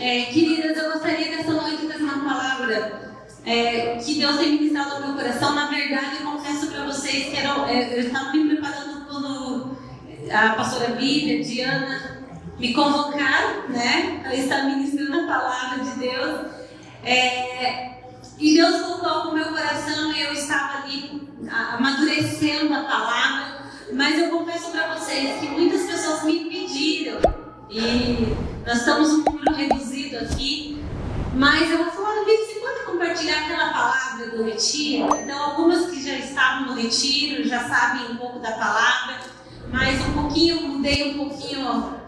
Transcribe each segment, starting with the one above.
É, queridas, eu gostaria dessa noite de uma palavra é, que Deus tem ministrado no meu coração. Na verdade, eu confesso para vocês que era, é, eu estava me preparando quando a pastora Bíblia, Diana, me convocaram, né, para estar ministrando a palavra de Deus. É, e Deus colocou no meu coração e eu estava ali amadurecendo a palavra. Mas eu confesso para vocês que muitas pessoas me pediram, e nós estamos um número reduzido aqui, mas eu vou falar, Vitor, você pode compartilhar aquela palavra do retiro? Então, algumas que já estavam no retiro já sabem um pouco da palavra, mas um pouquinho, mudei um pouquinho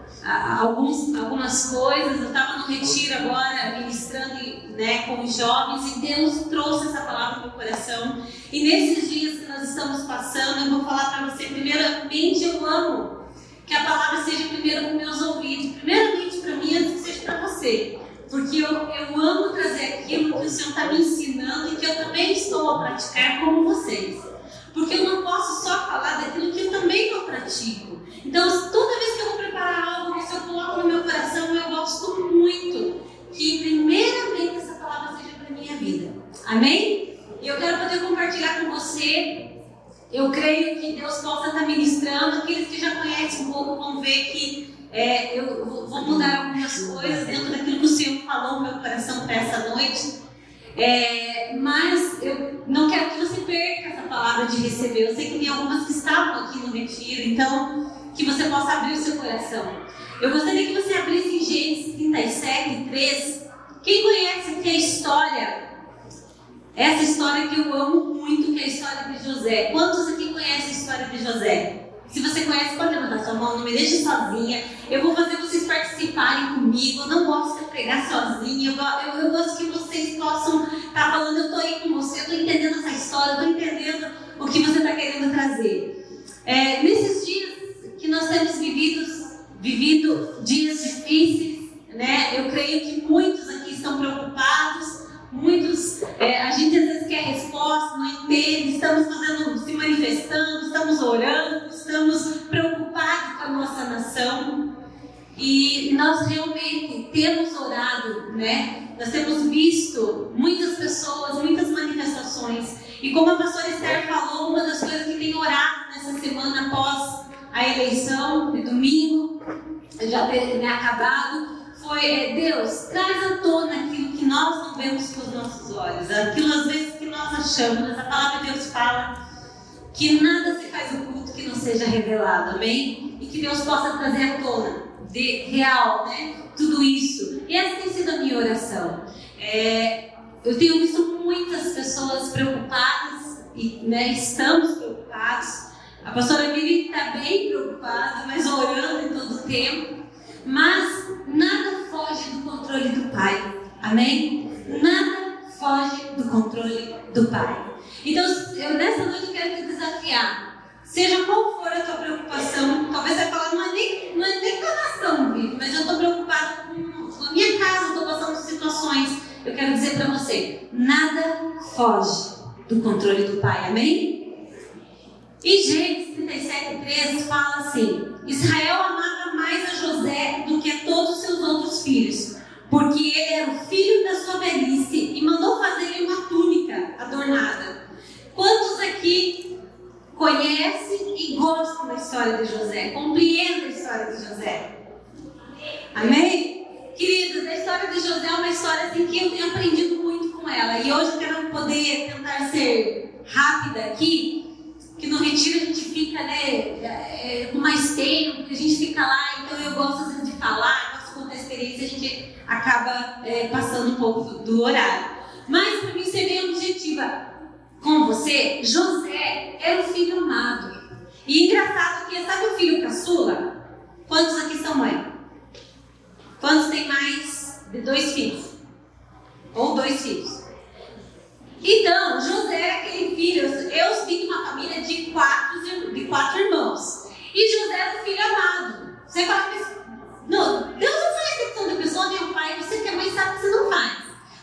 alguns, algumas coisas. Eu estava no retiro agora, ministrando né, com os jovens, e Deus trouxe essa palavra no meu coração. E nesses dias que nós estamos passando, eu vou falar para você, primeiramente, eu amo que a palavra seja primeiro com meus ouvidos, primeiramente para mim, antes que seja para você. Porque eu, eu amo trazer aquilo que o Senhor está me ensinando e que eu também estou a praticar como vocês. Porque eu não posso só falar daquilo que eu também não pratico. Então, toda vez que eu vou preparar algo, que eu coloco no meu coração, eu gosto muito que, primeiramente, essa palavra seja para minha vida. Amém? E eu quero poder compartilhar com você. Eu creio que Deus possa estar ministrando. Aqueles que já conhecem um pouco vão ver que é, eu vou mudar algumas coisas dentro daquilo que o Senhor falou no meu coração para essa noite. É, mas eu não quero que você perca essa palavra de receber. Eu sei que tem algumas que estavam aqui no retiro, então que você possa abrir o seu coração. Eu gostaria que você abrisse em Gênesis 37, 3. Quem conhece é a história? Essa história que eu amo muito, que é a história de José. Quantos aqui conhecem a história de José? Se você conhece, pode levantar sua mão, não me deixe sozinha. Eu vou fazer vocês participarem comigo. Eu não gosto de pregar sozinha. Eu, eu, gosto que vocês possam estar tá falando, eu estou aí com você, eu estou entendendo essa história, eu estou entendendo o que você está querendo trazer. É, nesses dias que nós temos vivido, vivido dias difíceis, né? Eu creio que muitos aqui estão preocupados Muitos, é, a gente às vezes quer resposta, não entende, estamos fazendo, se manifestando, estamos orando, estamos preocupados com a nossa nação. E nós realmente temos orado, né? Nós temos visto muitas pessoas, muitas manifestações. E como a pastora Esther falou, uma das coisas que tem orado nessa semana após a eleição de domingo, já ter né, acabado, foi é, Deus, traz à tona aquilo que nós não vemos com os nossos olhos, aquilo às vezes que nós achamos, mas a palavra de Deus fala que nada se faz oculto que não seja revelado, amém? E que Deus possa trazer à tona, de real, né? Tudo isso. E essa tem sido a minha oração. É, eu tenho visto muitas pessoas preocupadas, e né, estamos preocupados. A pastora Miri está bem preocupada, mas orando em todo o tempo. Mas nada foge do controle do Pai. Amém? Nada foge do controle do Pai. Então, eu nessa noite eu quero te desafiar. Seja qual for a tua preocupação, talvez você falar, não é nem, não é nem com a nação, mas eu estou preocupada com a minha casa, estou passando situações. Eu quero dizer para você: nada foge do controle do Pai. Amém? E Gênesis 37, 13 fala assim: Israel amava mais a José do que a todos os seus outros filhos, porque ele era o filho da sua velhice e mandou fazer-lhe uma túnica adornada. Quantos aqui conhecem e gostam da história de José? Compreendem a história de José? Amém? Queridos, a história de José é uma história assim, que eu tenho aprendido muito com ela. E hoje eu quero poder tentar ser rápida aqui que no retiro a gente fica, né, é, com mais tempo, a gente fica lá, então eu gosto vezes de falar, gosto de contar a experiência, a gente acaba é, passando um pouco do, do horário. Mas para mim ser bem objetiva com você, José era o filho amado. E engraçado que, sabe o filho caçula? Quantos aqui são mãe? Quantos tem mais de dois filhos? Ou dois filhos? Então, José é aquele filho, eu sinto uma família de quatro, de quatro irmãos. E José é um filho amado. Você fala assim, que não, Deus não faz a questão da pessoa, nem o pai, você que é mãe sabe que você não faz.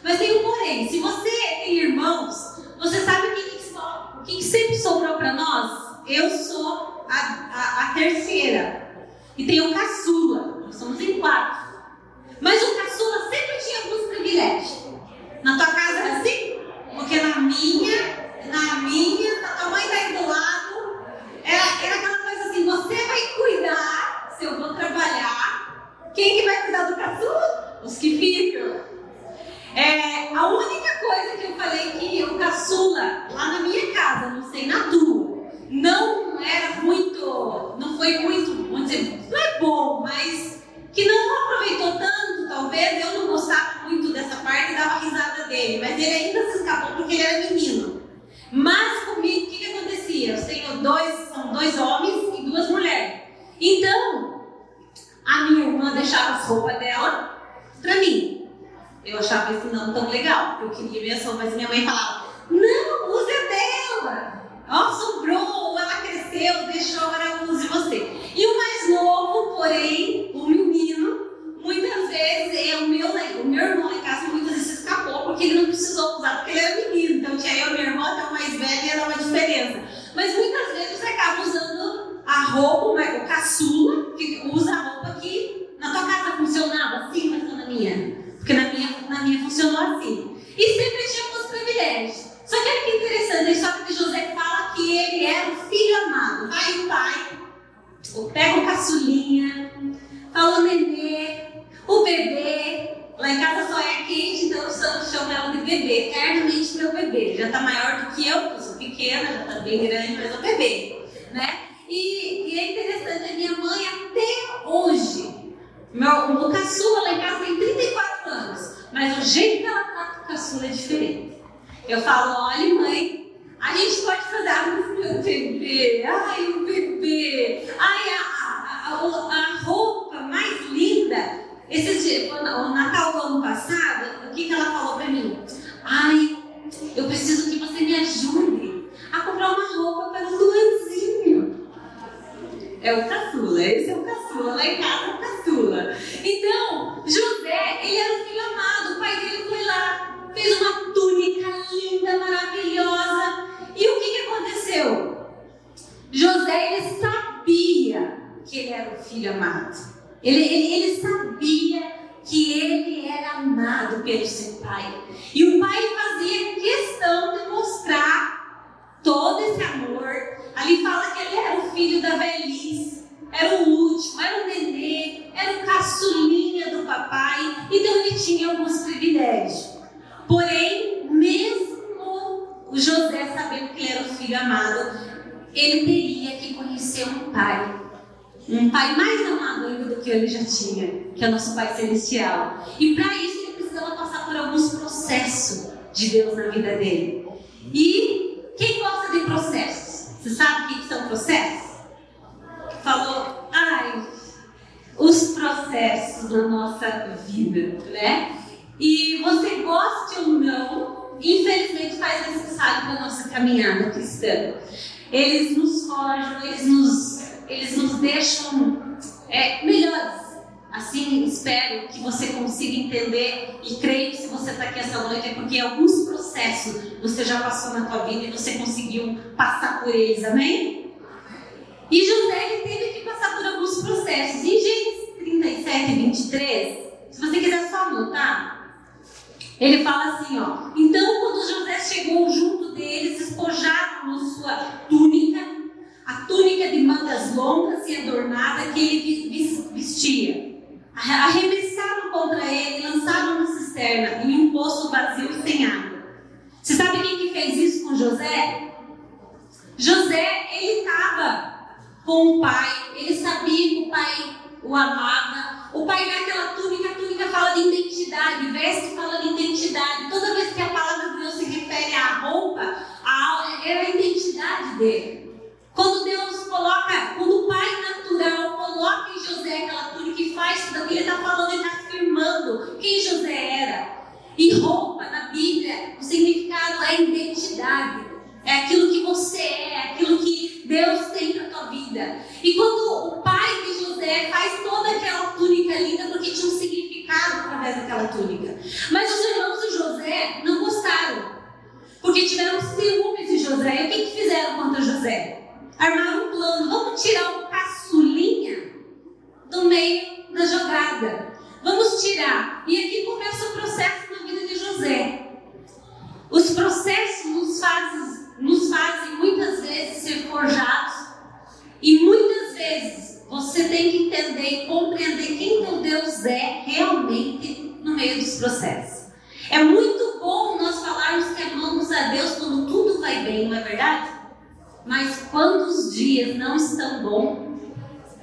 Mas tem um porém, se você tem irmãos, você sabe o que, que, o que, que sempre sobrou para nós? Eu sou a, a, a terceira. E tem o caçula, nós somos em quatro. Mas o caçula sempre tinha alguns privilégios. Na tua casa era assim? Porque na minha, na minha Eu falo, olha mãe, a gente pode fazer, ah, meu bebê, ai o bebê, ai a, a, a, a roupa mais linda. Esses dias, o Natal do ano passado, o que, que ela falou pra mim? Ai, eu preciso que você me ajude a comprar uma roupa para o Luanzinho. É o caçula, esse é o caçula, lá em casa é o caçula. Então, José, ele era o filho amado, o pai dele foi lá, fez uma túnica linda, maravilhosa. E o que, que aconteceu? José, ele sabia que ele era o filho amado. Ele, ele, ele sabia que ele era amado pelo seu pai. E o pai fazia questão de mostrar todo esse amor. Ali fala que ele era o filho da velhice, era o último, era o nenê, era o caçulinha do papai. Então ele tinha alguns privilégios. Porém, mesmo José sabendo que ele era o filho amado, ele teria que conhecer um pai. Um pai mais amado do que ele já tinha, que é o nosso Pai Celestial. E para isso ele precisava passar por alguns processos de Deus na vida dele. E quem gosta de processos? Você sabe o que são processos? Falou, ai, os processos da nossa vida, né? E você goste ou não, infelizmente faz necessário para nossa caminhada cristã. Eles nos forjam, eles nos, eles nos deixam é, melhores. Assim, espero que você consiga entender e creio que se você está aqui essa noite é porque alguns processos você já passou na tua vida e você conseguiu passar por eles, amém? E José teve que passar por alguns processos. Em Gênesis 37, 23, se você quiser só anotar, ele fala assim, ó. Então, quando José chegou junto deles, espojaram sua túnica, a túnica de mangas longas e adornada que ele vestia. Arremessaram contra ele, lançaram na cisterna em um poço vazio sem água. Você sabe quem que fez isso com José? José, ele estava com o pai, ele sabia que o pai o amava. O pai dá aquela túnica, a túnica fala de identidade, veste fala de identidade. Toda vez que a palavra de Deus se refere à roupa, a, era a identidade dele. Quando Deus coloca, quando o pai natural coloca em José aquela túnica e faz tudo aquilo, ele está falando, ele está afirmando quem José era. E roupa na Bíblia, o significado é identidade. É aquilo que você é, é aquilo que Deus tem para tua vida. E quando o pai de José faz toda aquela túnica linda, porque tinha um significado através daquela túnica. Mas os irmãos de José não gostaram, porque tiveram ciúmes de José. E o que, que fizeram contra José? Armaram um plano: vamos tirar o caçulinha do meio da jogada. Vamos tirar. E aqui começa o processo na vida de José. Os processos nos fazem, nos fazem muitas vezes ser forjados e muitas vezes você tem que entender e compreender quem teu Deus é realmente no meio dos processos. É muito bom nós falarmos que amamos a Deus quando tudo vai bem, não é verdade? Mas quando os dias não estão bons,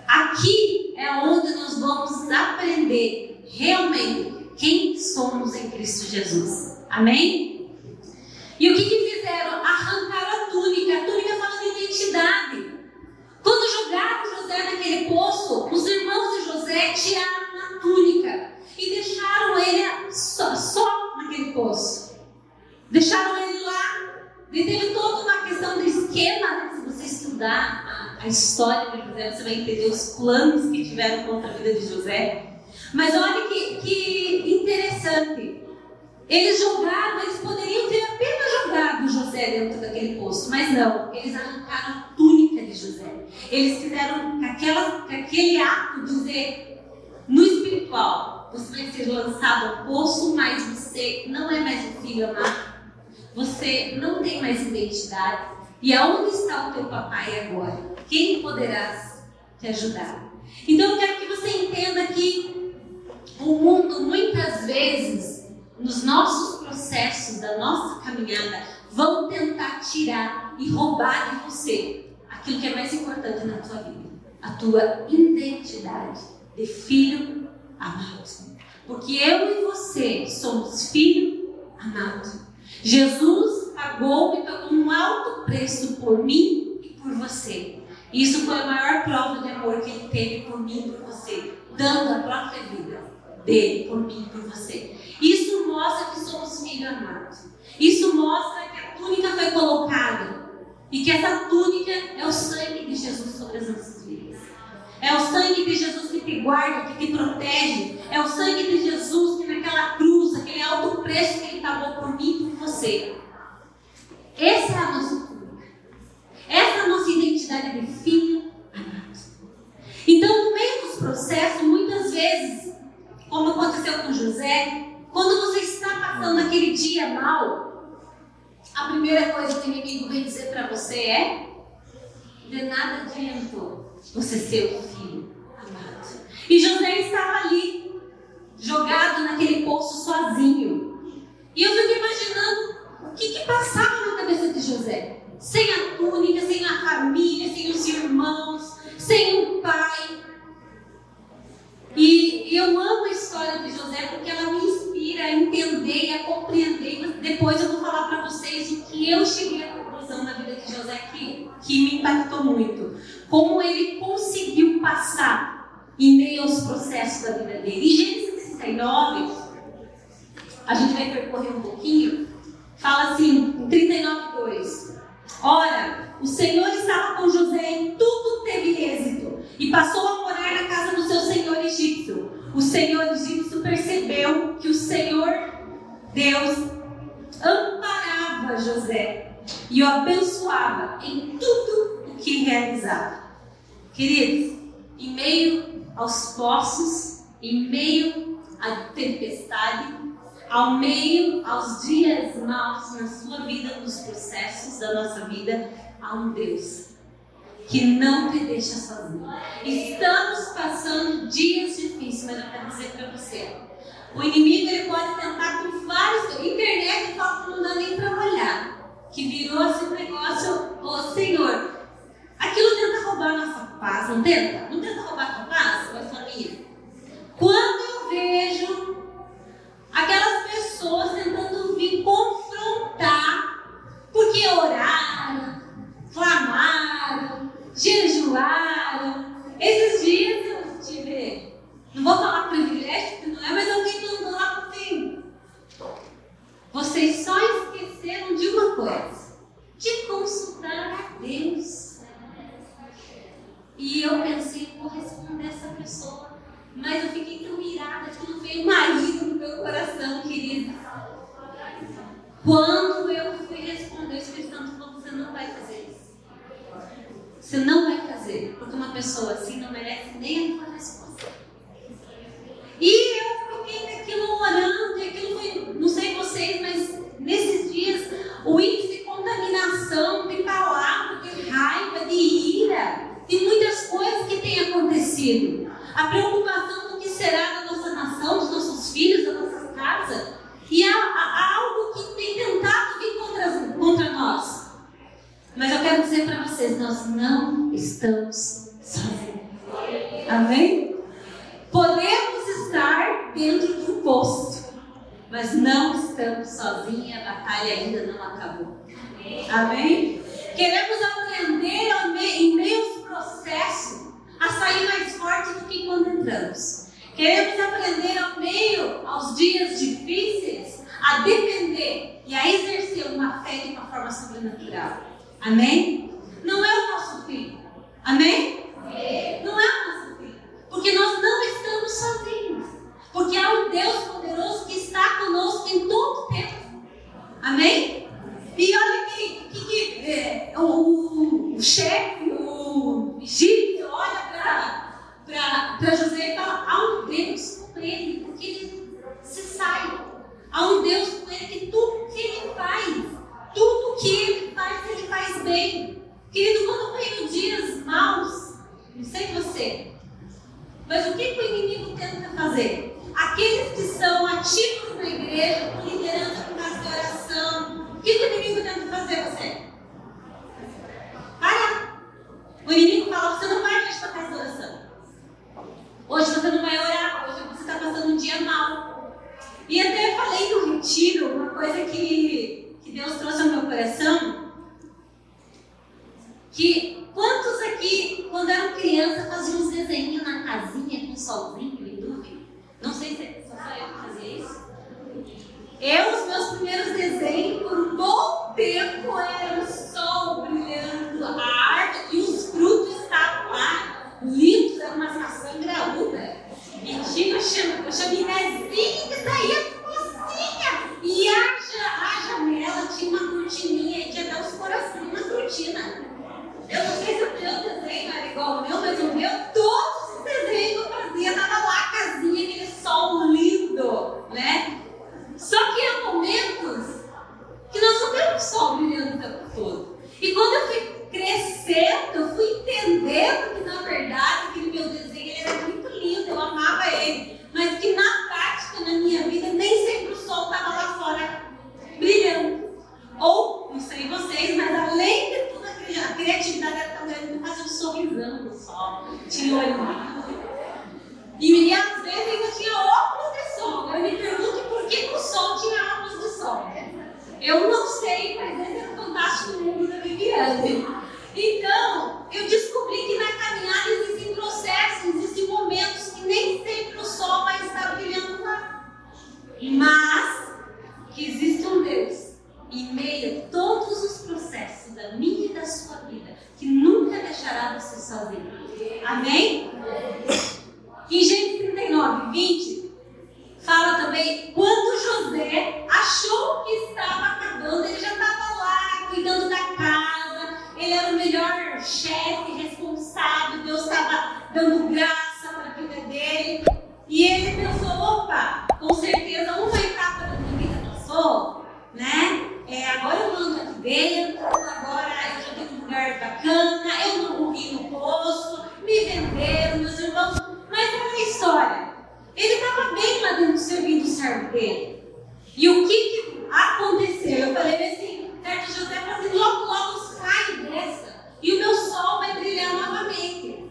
aqui é onde nós vamos aprender realmente quem somos em Cristo Jesus. Amém? E o que, que fizeram? Arrancaram a túnica. A túnica fala de identidade. Quando jogaram José naquele poço, os irmãos de José tiraram a túnica e deixaram a história de José, você vai entender os planos que tiveram contra a vida de José. Mas olha que, que interessante. Eles jogaram, eles poderiam ter apenas jogado José dentro daquele poço, mas não, eles arrancaram a túnica de José. Eles fizeram aquela, aquele ato de dizer no espiritual: você vai ser lançado ao poço, mas você não é mais o filho amado, você não tem mais identidade. E aonde está o teu papai agora? Quem poderá te ajudar? Então eu quero que você entenda que o mundo muitas vezes nos nossos processos da nossa caminhada, vão tentar tirar e roubar de você aquilo que é mais importante na tua vida, a tua identidade de filho amado. Porque eu e você somos filho amado. Jesus pagou e pagou um alto preço por mim e por você. Isso foi a maior prova de amor que ele teve por mim e por você, dando a própria vida dele por mim e por você. Isso mostra que somos filhos amados. Isso mostra que a túnica foi colocada e que essa túnica é o sangue de Jesus sobre as nossas vidas. É o sangue de Jesus que te guarda, que te protege. É o sangue de Jesus que naquela cruz, aquele alto preço que ele pagou por mim e por você. Essa é nossa túnica. Essa é a nossa identidade de filho amado. Então, no meio dos processos, muitas vezes, como aconteceu com José, quando você está passando aquele dia mal, a primeira coisa que o inimigo vem dizer para você é: de nada adiantou você ser o filho amado. E José estava ali, jogado naquele poço sozinho. E eu fico imaginando o que, que passava na cabeça de José. Sem a túnica, sem a família, sem os irmãos, sem o pai. E eu amo a história de José porque ela me inspira a entender e a compreender. Depois eu vou falar para vocês o que eu cheguei à conclusão na vida de José que, que me impactou muito. Como ele conseguiu passar em meio aos processos da vida dele. Em Gênesis 39, a gente vai percorrer um pouquinho, fala assim, em 39, 2. Ora, o Senhor estava com José em tudo teve êxito e passou a morar na casa do seu senhor egípcio. O senhor egípcio percebeu que o Senhor Deus amparava José e o abençoava em tudo o que realizava. Queridos, em meio aos poços, em meio à tempestade, ao meio aos dias maus na sua vida, nos processos da nossa vida, há um Deus que não te deixa sozinho. Estamos passando dias difíceis, mas eu quero dizer para você: o inimigo ele pode tentar com vários. Internet fala que não dá nem para olhar, que virou esse negócio, ô Senhor. Aquilo tenta roubar a nossa paz, não tenta? Não tenta roubar a tua paz a família? Quando eu vejo aquelas pessoas tentando vir confrontar, porque oraram, clamaram, jejuaram. Esses dias eu tive, não vou falar privilégio, porque não é, mas alguém mandou lá assim. Vocês só esqueceram de uma coisa: de consultar a Deus. E eu pensei, vou responder essa pessoa. Mas eu fiquei tão irada que não veio marido no meu coração, querido. Quando eu fui responder, o Espírito Santo falou: você não vai fazer isso. Você não vai fazer, porque uma pessoa assim não merece nem a tua resposta. E eu fiquei naquilo orando, e aquilo foi, não sei vocês, mas nesses dias, o índice de contaminação, de palavra, de raiva, de ira, de muitas coisas que têm acontecido. A preocupação do que será da nossa nação, dos nossos filhos, da nossa casa. E há, há algo que tem tentado vir contra, contra nós. Mas eu quero dizer para vocês, nós não estamos sozinhos. Amém? Podemos estar dentro de um posto, mas não estamos sozinhos, a batalha ainda não acabou. Amém? Queremos aprender em meio processo a sair mais forte do que quando entramos. Queremos aprender ao meio, aos dias difíceis, a depender e a exercer uma fé de uma forma sobrenatural. Amém? Não é o nosso fim. Amém? Não é o nosso fim. Porque nós não estamos sozinhos. Porque há um Deus poderoso que está conosco em todo o tempo. Amém? E olha que, que, que é, o, o chefe, o Egito, olha para José e fala: há um Deus com ele, porque ele se sai. Há um Deus com ele que tudo que ele faz, tudo que ele faz, ele faz bem. Querido, quando vem dias maus, não sei você, mas o que, que o inimigo tenta fazer? aqueles que são ativos na igreja, com liderança, com casa de oração. O que o inimigo tenta fazer você? O inimigo fala, você não vai casa de oração. Hoje você não vai orar, hoje você está passando um dia mal. E até falei no retiro uma coisa que, que Deus trouxe ao meu coração. Que quantos aqui, quando eram criança, faziam uns desenhos na casinha com solzinho e nuvem? Não sei se só eu que fazia isso. Eu, os meus primeiros desenhos, por um bom tempo, era dele. E o que, que aconteceu? Eu falei assim, certo, José assim, logo, logo sai dessa. E o meu sol vai brilhar novamente.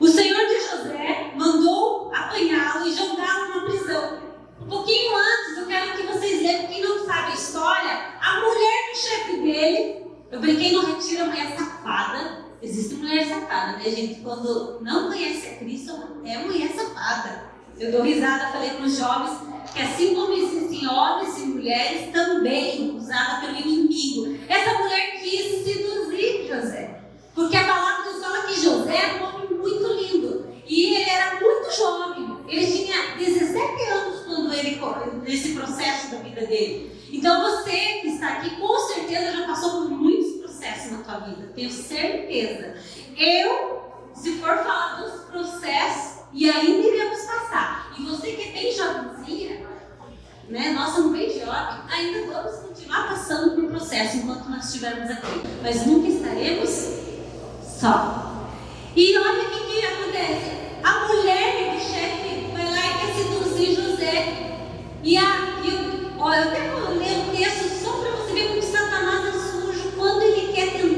O Senhor de José mandou apanhá-lo e jogá-lo na prisão. Um pouquinho antes, eu quero que vocês leiam, quem não sabe a história, a mulher do chefe dele, eu brinquei no retiro, a mulher safada. Existe mulher safada, né, gente? Quando não conhece a Cristo, é mulher safada. Eu dou risada, falei para os jovens que assim como existem homens e mulheres também usadas pelo inimigo, essa mulher quis seduzir José. Porque a palavra nos fala que José era um homem muito lindo. E ele era muito jovem. Ele tinha 17 anos quando ele nesse processo da vida dele. Então você que está aqui com certeza já passou por muitos processos na tua vida. Tenho certeza. Eu, se for falar dos processos, e ainda iremos passar. E você que é bem jovenzinha, né? Nós somos bem jovens, ainda vamos continuar passando por processo enquanto nós estivermos aqui. Mas nunca estaremos só. E olha o que, que acontece. A mulher do chefe vai lá e quer seduzir José. E, a, e olha, eu até vou ler o texto só para você ver como Satanás é sujo quando ele quer tentar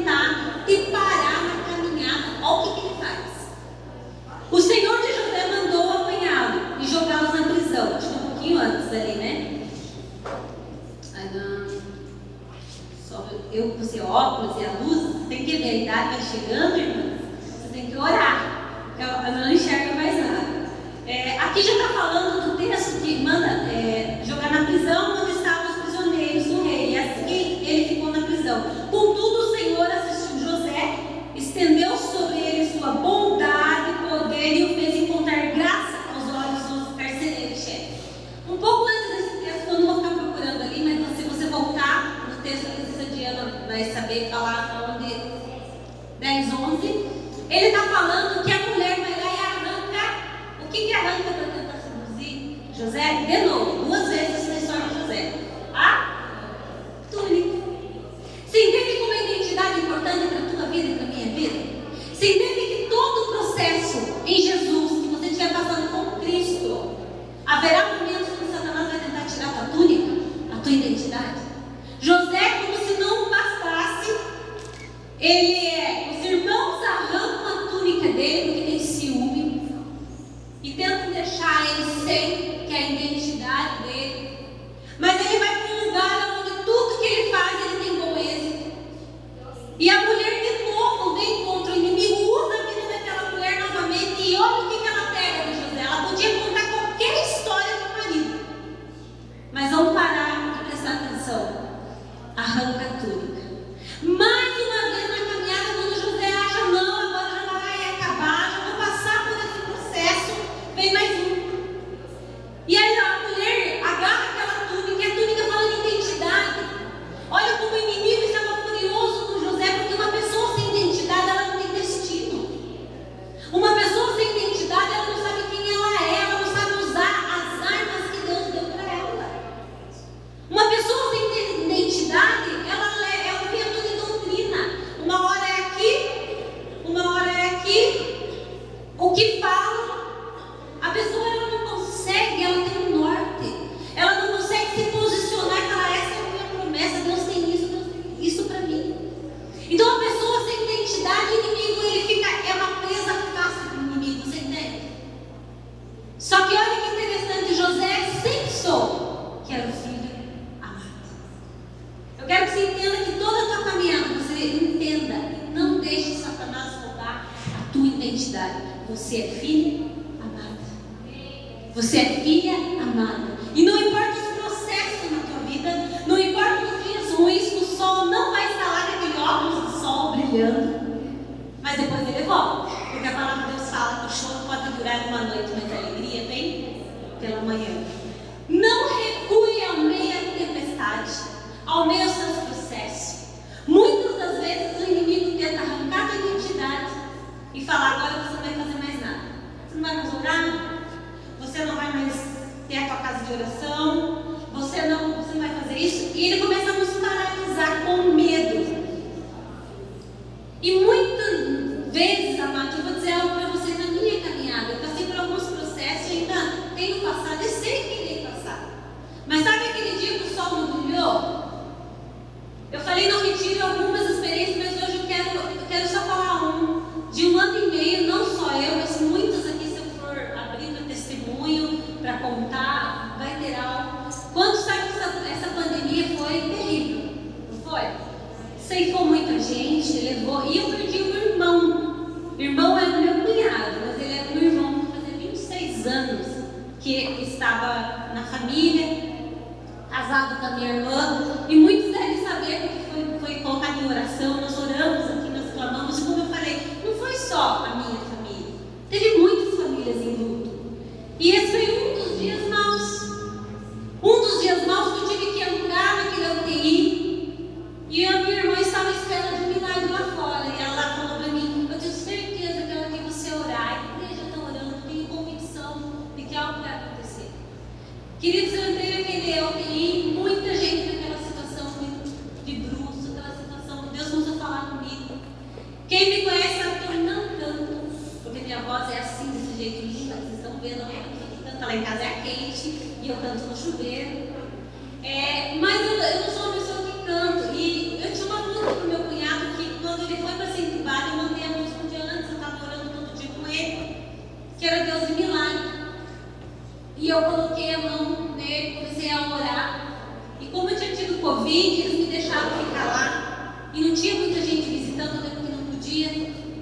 tinha tido Covid, eles me deixaram ficar lá. E não tinha muita gente visitando, até porque não podia.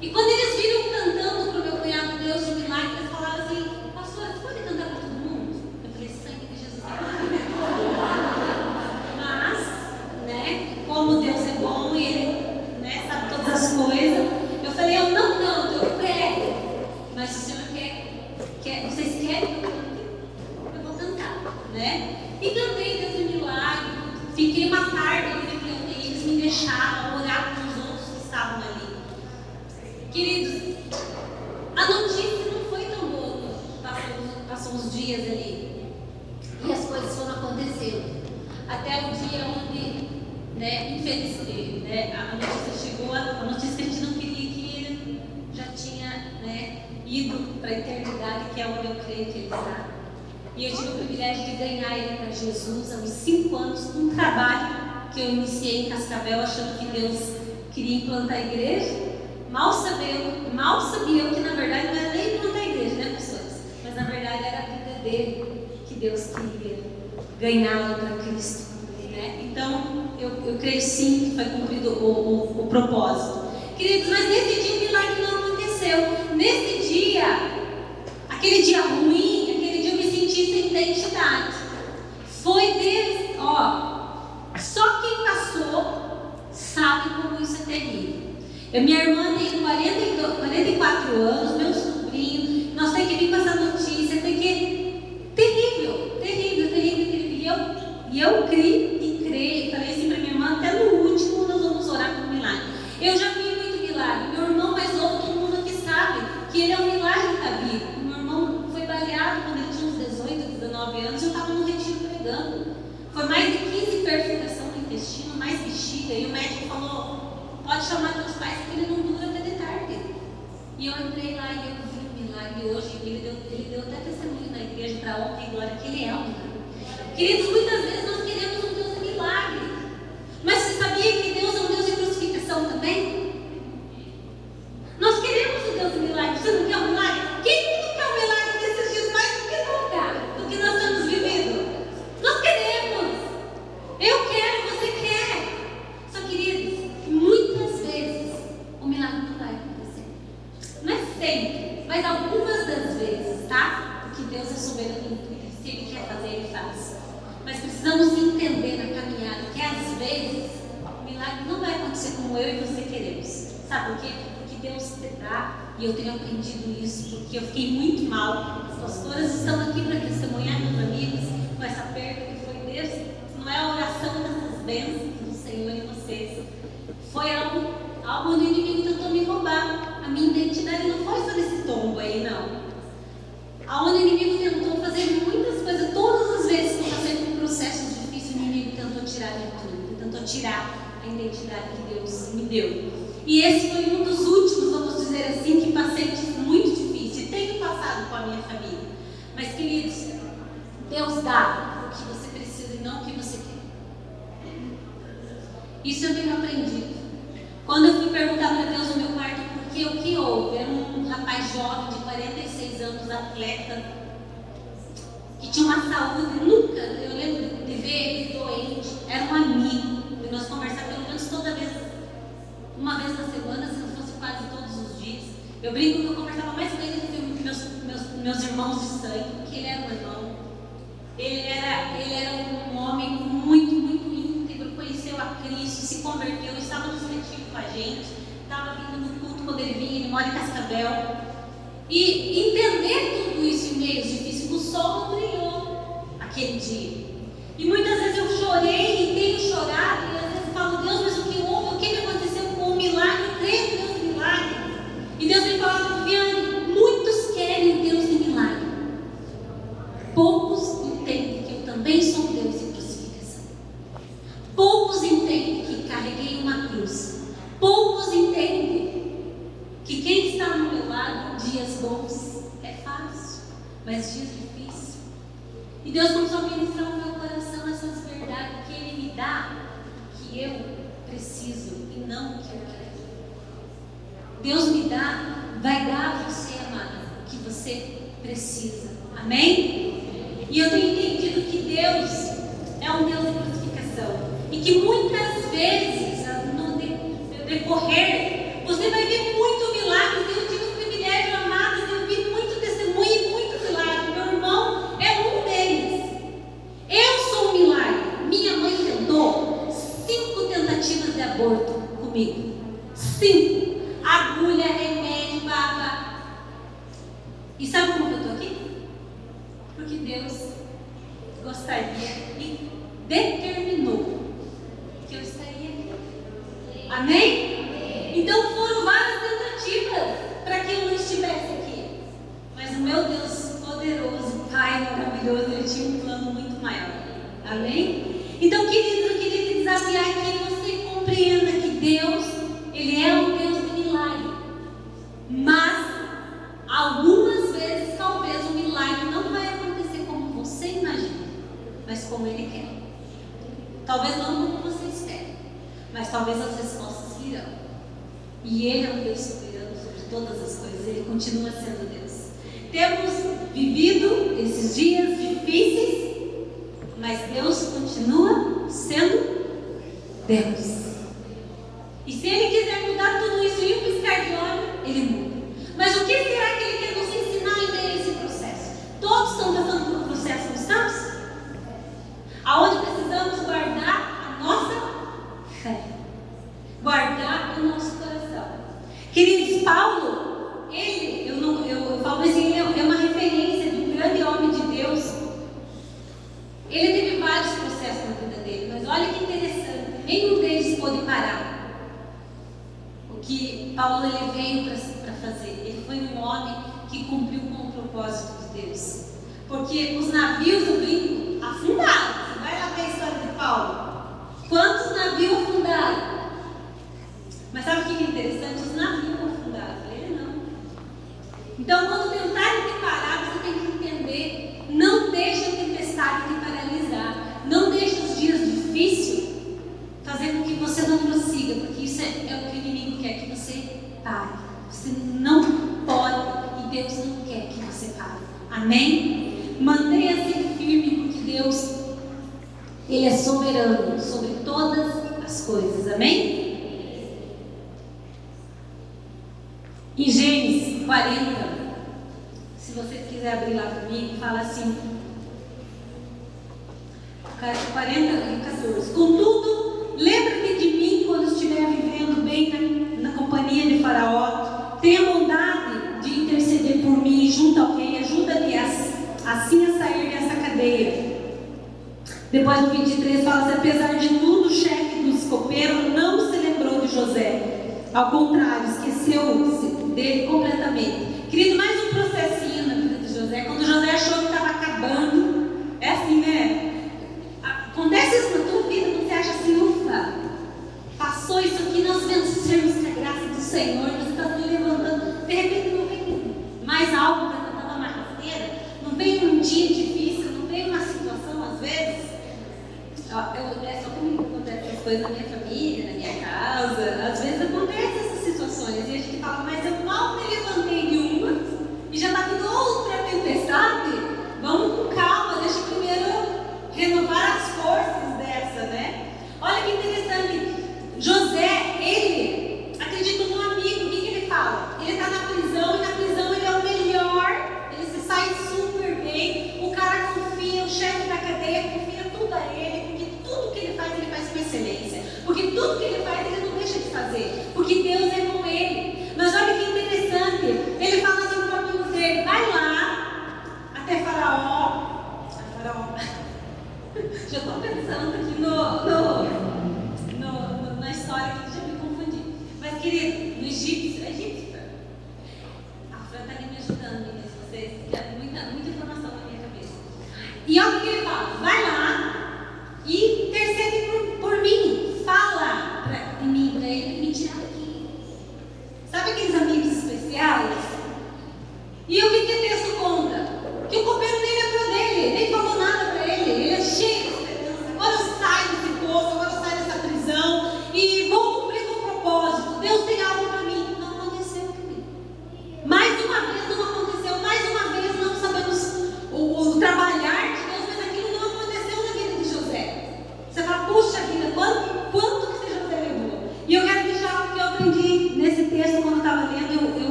E quando eles viram cantando pro meu cunhado Deus de milagre, eles falaram assim, pastor, você pode cantar para todo mundo? Eu falei, sangue de Jesus. Mas, né, como Deus é bom e Ele né, sabe todas as coisas, eu falei, eu não canto, eu prego. Mas se o Senhor quer, quer vocês querem que eu cante? Eu vou cantar, né? E cantei Deus de milagre. Fiquei uma tarde ali naquele UTI, eles me deixaram orar com os outros que estavam ali. Queridos, a notícia não foi tão boa quando passou, passou uns dias ali. E as coisas foram acontecendo. Até o dia onde, né, infelizmente, né, a notícia chegou, a notícia que a gente não queria que ele já tinha né, ido para a eternidade, que é onde eu creio que ele está. E eu tive o privilégio de ganhar ele para Jesus há uns cinco anos, um trabalho que eu iniciei em Cascavel, achando que Deus queria implantar a igreja. Mal sabia, eu- mal sabia eu que na verdade não era nem implantar a igreja, né, pessoas? Mas na verdade era a vida dele que Deus queria ganhá-lo para Cristo. Né? Então, eu, eu creio sim que foi cumprido o, o, o propósito. Queridos, mas nesse dia o milagre não aconteceu. Nesse dia, aquele dia ruim, aquele dia eu me senti sem identidade. Foi Deus, ó, só quem passou sabe como isso é terrível. Eu, minha irmã tem 42, 44 anos, meu sobrinho, nós temos que vir com essa notícia, tem que. Terrível, terrível, terrível, terrível. E eu, e eu criei Mas, queridos, Deus dá o que você precisa e não o que você quer. Isso eu tenho aprendido. Quando eu fui perguntar para Deus no meu quarto por que, o que houve, era um rapaz jovem de 46 anos, atleta, que tinha uma saúde, nunca, eu lembro de ver ele doente, era um amigo, e nós conversávamos pelo menos toda vez, uma vez na semana, se não fosse quase todos os dias. Eu brinco que eu conversava mais com ele do que com meus, meus, meus irmãos de sangue, porque ele era um irmão. Ele era, ele era um homem muito, muito íntegro, conheceu a Cristo, se converteu, estava nos retiro com a gente, estava vindo no culto quando ele vinha, ele mora em Cascabel. E entender tudo isso em meio difícil, o sol não brilhou aquele dia. E muitas vezes eu chorei e tenho chorado, que Paulo ele veio para fazer. Ele foi um homem que cumpriu com o propósito de Deus. Porque os navios do gringo afundaram. 对。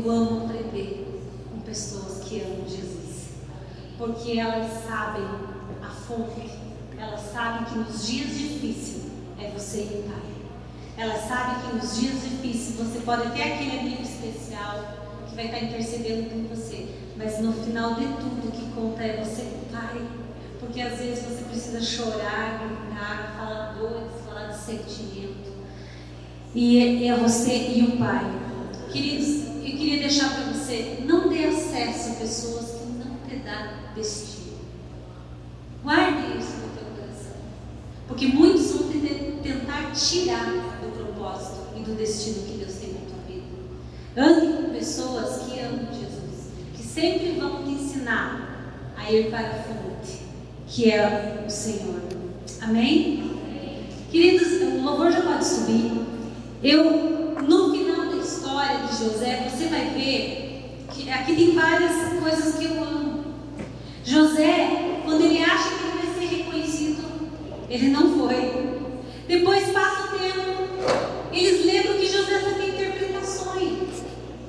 eu amo aprender com pessoas que amam Jesus, porque elas sabem a fonte, elas sabem que nos dias difíceis é você e o Pai. Elas sabem que nos dias difíceis você pode ter aquele amigo especial que vai estar intercedendo por você, mas no final de tudo o que conta é você e o Pai. Porque às vezes você precisa chorar, gritar, falar dores, falar de sentimento. E é, é você e o Pai. Queridos, queria deixar para você: não dê acesso a pessoas que não te dão destino. Guarde isso no teu coração, porque muitos vão te tentar tirar do propósito e do destino que Deus tem na tua vida. Ande com pessoas que amam Jesus, que sempre vão te ensinar a ir para a fonte, que é o Senhor. Amém? Amém. Queridos, o louvor já pode subir. Eu de José, você vai ver que aqui tem várias coisas que eu amo. José, quando ele acha que ele vai ser reconhecido, ele não foi. Depois passa o tempo, eles lembram que José só tem interpretações.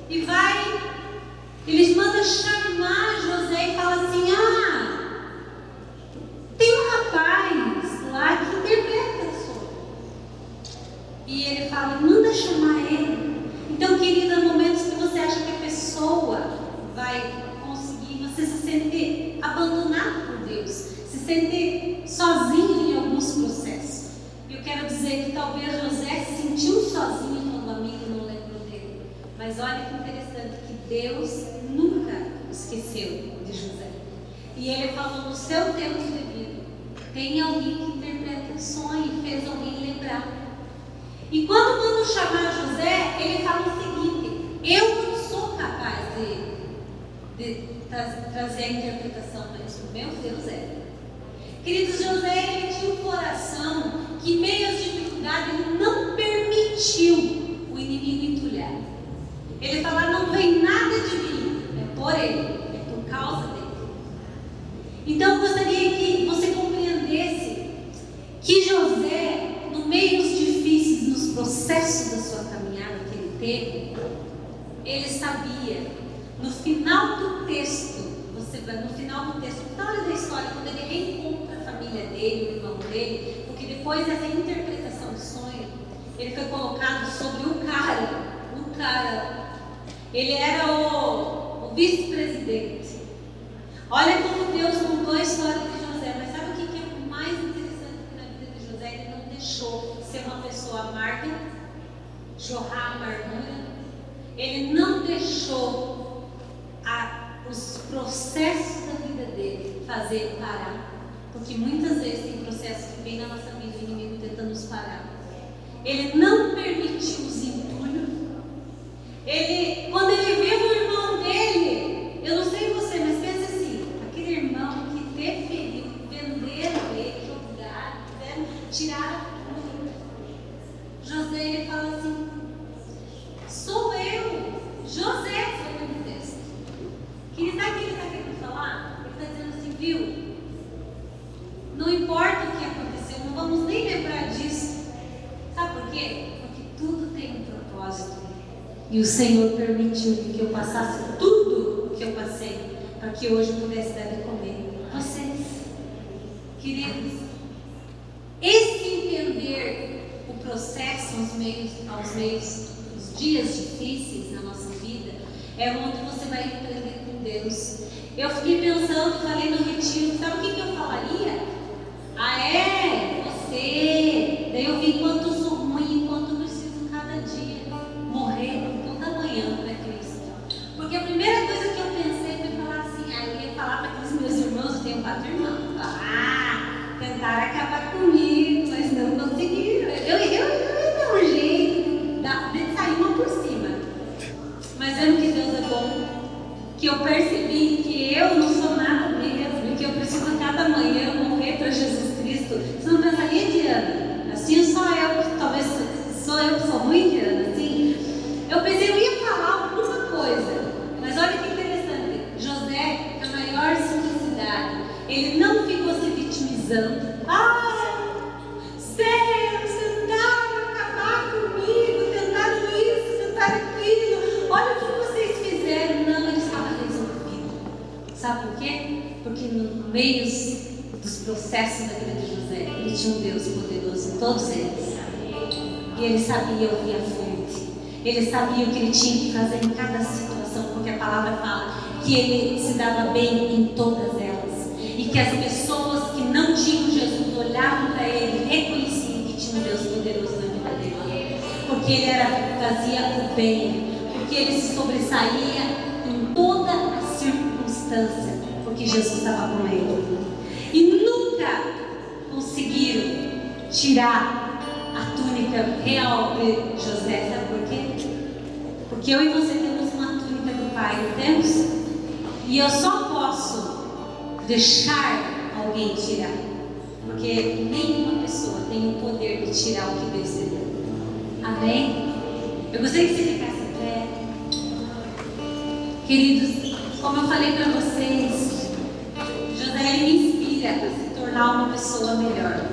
E vai, eles mandam chamar José e fala assim: Ah, tem um rapaz lá que interpreta sonho. E ele fala: Manda chamar ele. Então, querida, momentos que você acha que a pessoa vai conseguir, você se sente abandonado por Deus, se sente sozinho em alguns processos. E eu quero dizer que talvez José se sentiu sozinho quando o amigo não lembrou dele. Mas olha que interessante que Deus nunca esqueceu de José. E ele falou no seu tempo devido. Tem alguém que interpreta sonho e fez alguém lembrar. E quando manda chamar José, ele fala o seguinte: Eu não sou capaz de, de tra trazer a interpretação, mas o meu Deus é. Queridos, José ele tinha um coração que, meio às dificuldades, ele não permitiu o. Ele fala: Não vem nada de mim, é por ele, é por causa dele. Então, eu gostaria que você compreendesse que José, no meio dos difíceis, nos processos da sua caminhada que ele teve, ele sabia, no final do texto, você no final do texto, no final da história, quando ele reencontra a família dele, o irmão dele, porque depois dessa interpretação do sonho, ele foi colocado sobre o cara, o cara. Ele era o, o vice-presidente. Olha como Deus contou a história de José, mas sabe o que é mais interessante na vida de José? Ele não deixou ser uma pessoa amarga, jorrar amargura. Ele não deixou a, os processos da vida dele fazer ele parar. Porque muitas vezes tem processos que vêm na nossa vida, o inimigo tentando nos parar. Ele não permitiu os entulhos. Ele, quando ele viu o irmão dele, eu não sei você, mas pensa assim, aquele irmão que deferiu, venderam ele, jogaram, fizeram, tiraram tudo. José ele fala assim, sou eu, José, foi no texto. Que sabe o que ele está querendo falar? Ele está dizendo assim, viu? Não importa o que aconteceu, não vamos nem lembrar disso. Sabe por quê? Porque tudo tem um propósito. E o Senhor permitiu que eu passasse tudo o que eu passei, para que hoje pudesse dar de comer. Vocês, queridos, esse entender o processo aos meios, aos meios, os dias difíceis na nossa vida, é onde você vai aprender com Deus. Eu fiquei pensando, falei no retiro, sabe o que, que eu falaria? Ah, é? Você. Daí eu vi quanto da vida de José, ele tinha um Deus poderoso em todos eles. E ele sabia ouvir a fonte. Ele sabia o que ele tinha que fazer em cada situação, porque a palavra fala que ele se dava bem em todas elas. E que as pessoas que não tinham Jesus olhavam para ele, reconheciam que tinha um Deus poderoso na vida dele. Porque ele era, fazia o bem, porque ele se sobressaía em toda circunstância, porque Jesus estava com ele. E tirar a túnica real de José, sabe por quê? Porque eu e você temos uma túnica do Pai, temos? E eu só posso deixar alguém tirar. Porque nenhuma pessoa tem o poder de tirar o que Deus te deu. Amém? Eu gostaria que você ficasse em pé. Queridos, como eu falei para vocês, José me inspira a se tornar uma pessoa melhor.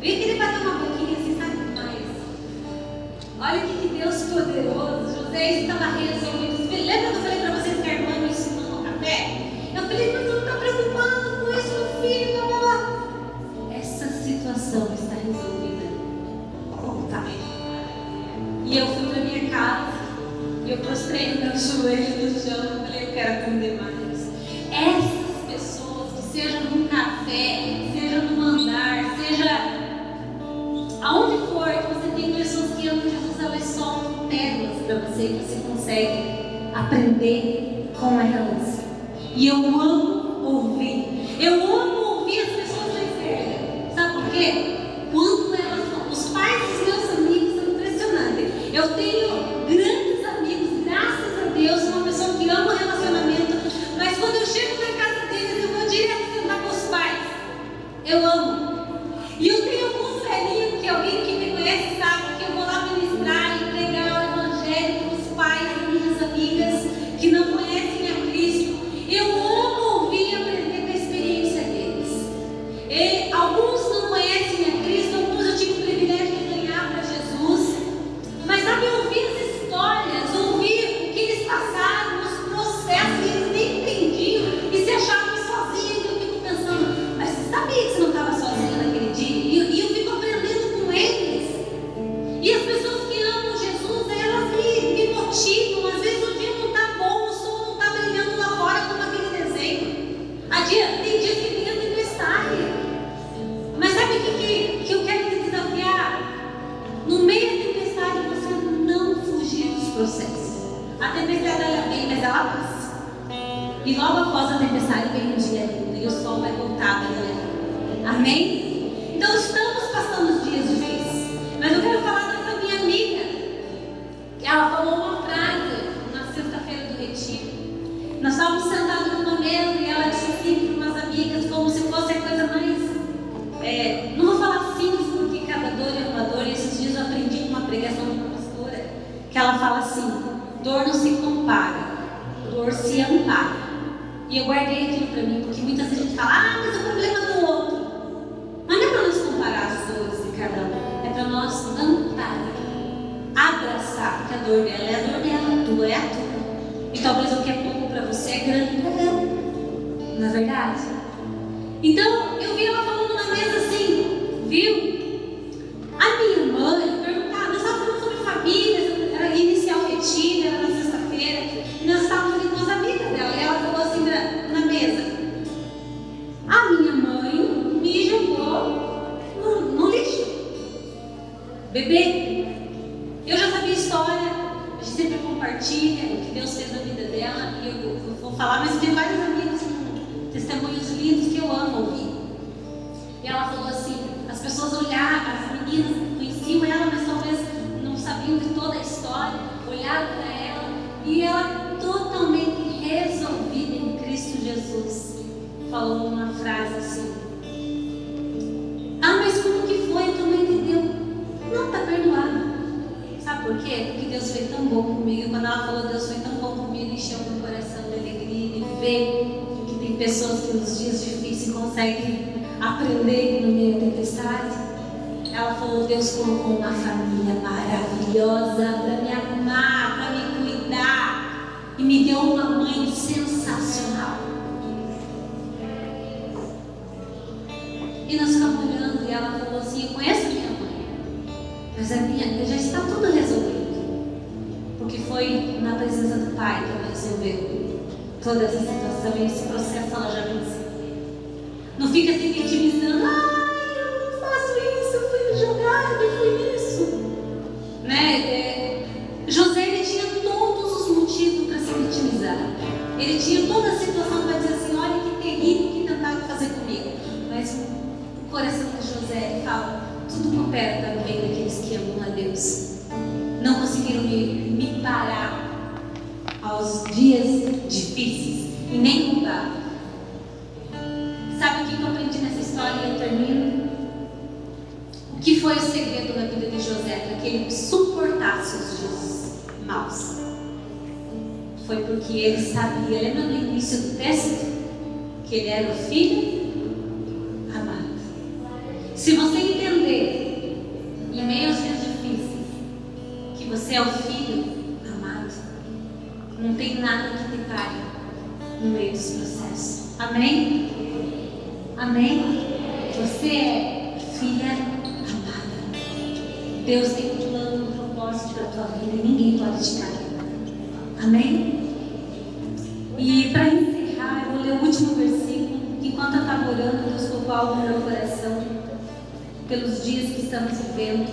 Vem ele bater uma boquinha assim, sabe? mais. olha que Deus poderoso. José estava rezando. falou uma frase assim. Ah, mas como que foi? Tu não entendeu. Não, tá perdoado. Sabe por quê? Porque Deus foi tão bom comigo. Quando ela falou Deus foi tão bom comigo, encheu meu coração de alegria e vê que tem pessoas que nos dias difíceis conseguem aprender no meio da tempestade. Ela falou, Deus colocou uma família maravilhosa para me amar, para me cuidar. E me deu uma mãe sensacional. mas a minha já está tudo resolvido. Porque foi na presença do Pai que ela resolveu toda essa situação e esse processo ela já venceu. Não fica se vitimizando nada que te pare no meio dos processos. Amém? Amém? Você é filha amada. Deus tem um plano, um propósito para a tua vida e ninguém pode te cair. Amém? E para encerrar, eu vou ler o último versículo. Enquanto eu estava orando, Deus colocou algo no meu coração pelos dias que estamos vivendo.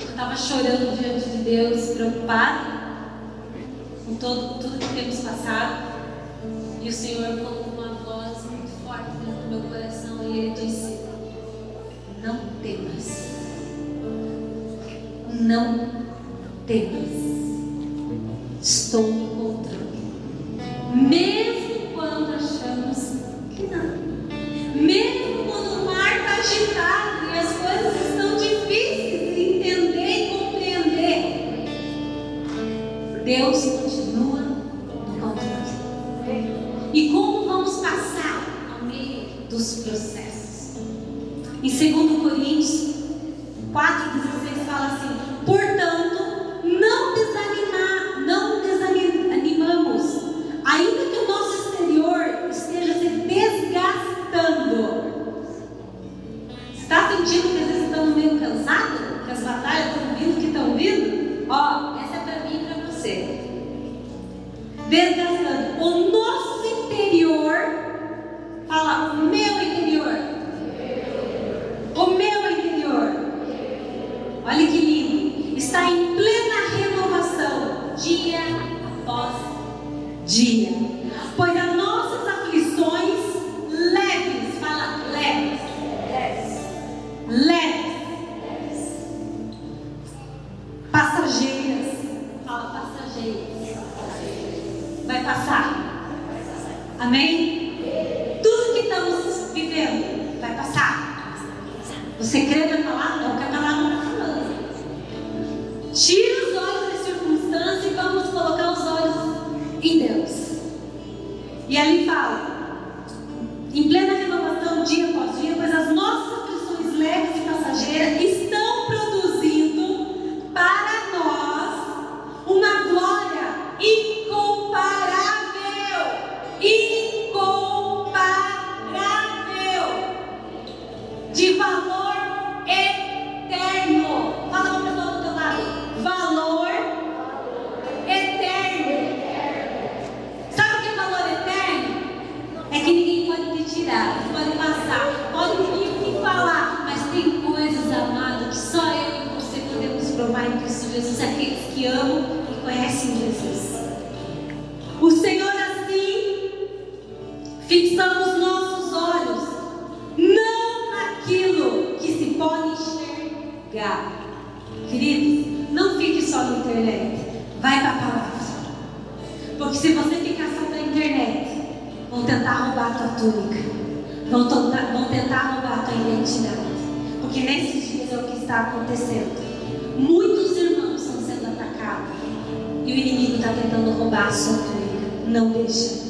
Eu estava chorando diante de Deus, preocupada todo, tudo que temos passado. E o Senhor falou com uma voz muito forte dentro do meu coração e ele disse: Não temas. Não temas. Olha que lindo. Está em plena renovação, dia após dia. porque nesses dias é o que está acontecendo. Muitos irmãos estão sendo atacados e o inimigo está tentando roubar a sua túnica. Não deixa.